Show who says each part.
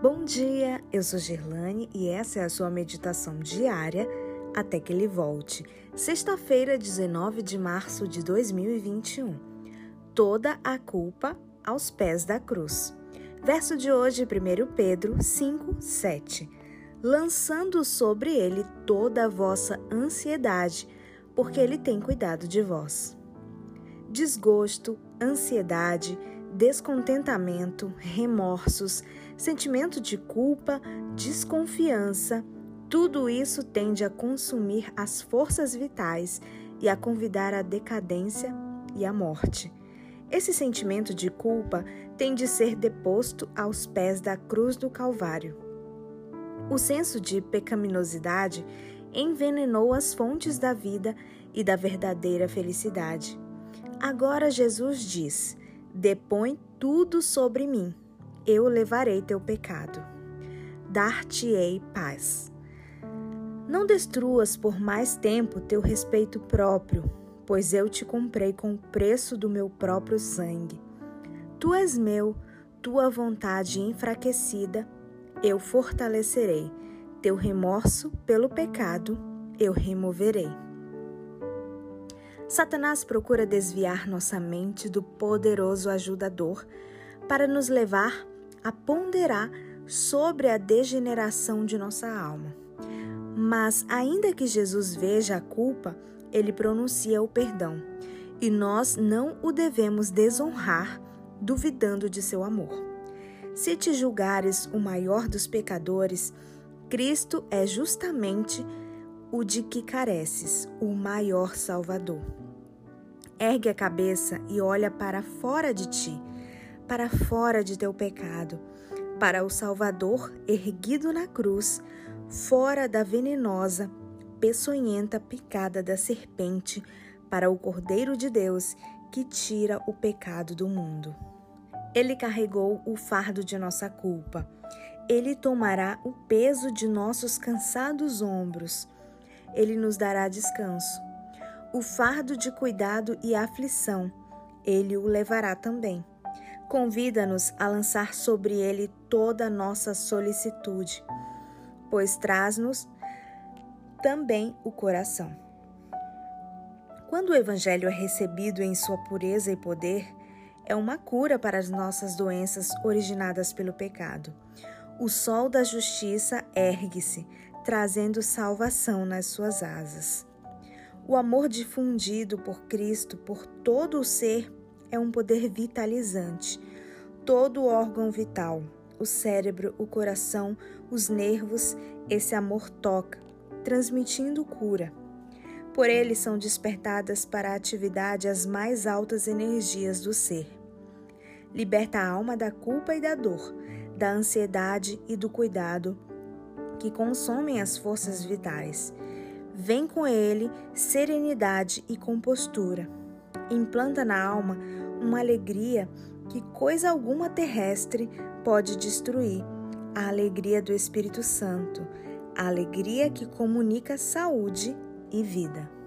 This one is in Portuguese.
Speaker 1: Bom dia, eu sou Gerlane e essa é a sua meditação diária até que ele volte. Sexta-feira, 19 de março de 2021. Toda a culpa aos pés da cruz. Verso de hoje, 1 Pedro 5, 7. Lançando sobre ele toda a vossa ansiedade, porque ele tem cuidado de vós. Desgosto, ansiedade, descontentamento, remorsos, sentimento de culpa, desconfiança, tudo isso tende a consumir as forças vitais e a convidar à decadência e à morte. Esse sentimento de culpa tem de ser deposto aos pés da cruz do Calvário. O senso de pecaminosidade envenenou as fontes da vida e da verdadeira felicidade. Agora Jesus diz: Depõe tudo sobre mim, eu levarei teu pecado. Dar-te-ei paz. Não destruas por mais tempo teu respeito próprio, pois eu te comprei com o preço do meu próprio sangue. Tu és meu, tua vontade enfraquecida, eu fortalecerei. Teu remorso pelo pecado, eu removerei. Satanás procura desviar nossa mente do poderoso ajudador para nos levar a ponderar sobre a degeneração de nossa alma. Mas, ainda que Jesus veja a culpa, ele pronuncia o perdão, e nós não o devemos desonrar, duvidando de seu amor. Se te julgares o maior dos pecadores, Cristo é justamente o de que careces, o maior Salvador. Ergue a cabeça e olha para fora de ti, para fora de teu pecado, para o Salvador erguido na cruz, fora da venenosa, peçonhenta picada da serpente, para o Cordeiro de Deus que tira o pecado do mundo. Ele carregou o fardo de nossa culpa. Ele tomará o peso de nossos cansados ombros ele nos dará descanso. O fardo de cuidado e aflição, ele o levará também. Convida-nos a lançar sobre ele toda a nossa solicitude, pois traz-nos também o coração. Quando o Evangelho é recebido em sua pureza e poder, é uma cura para as nossas doenças originadas pelo pecado. O sol da justiça ergue-se, trazendo salvação nas suas asas. O amor difundido por Cristo por todo o ser é um poder vitalizante. Todo órgão vital, o cérebro, o coração, os nervos, esse amor toca, transmitindo cura. Por ele são despertadas para a atividade as mais altas energias do ser. Liberta a alma da culpa e da dor, da ansiedade e do cuidado que consomem as forças vitais. Vem com ele serenidade e compostura. Implanta na alma uma alegria que coisa alguma terrestre pode destruir a alegria do Espírito Santo, a alegria que comunica saúde e vida.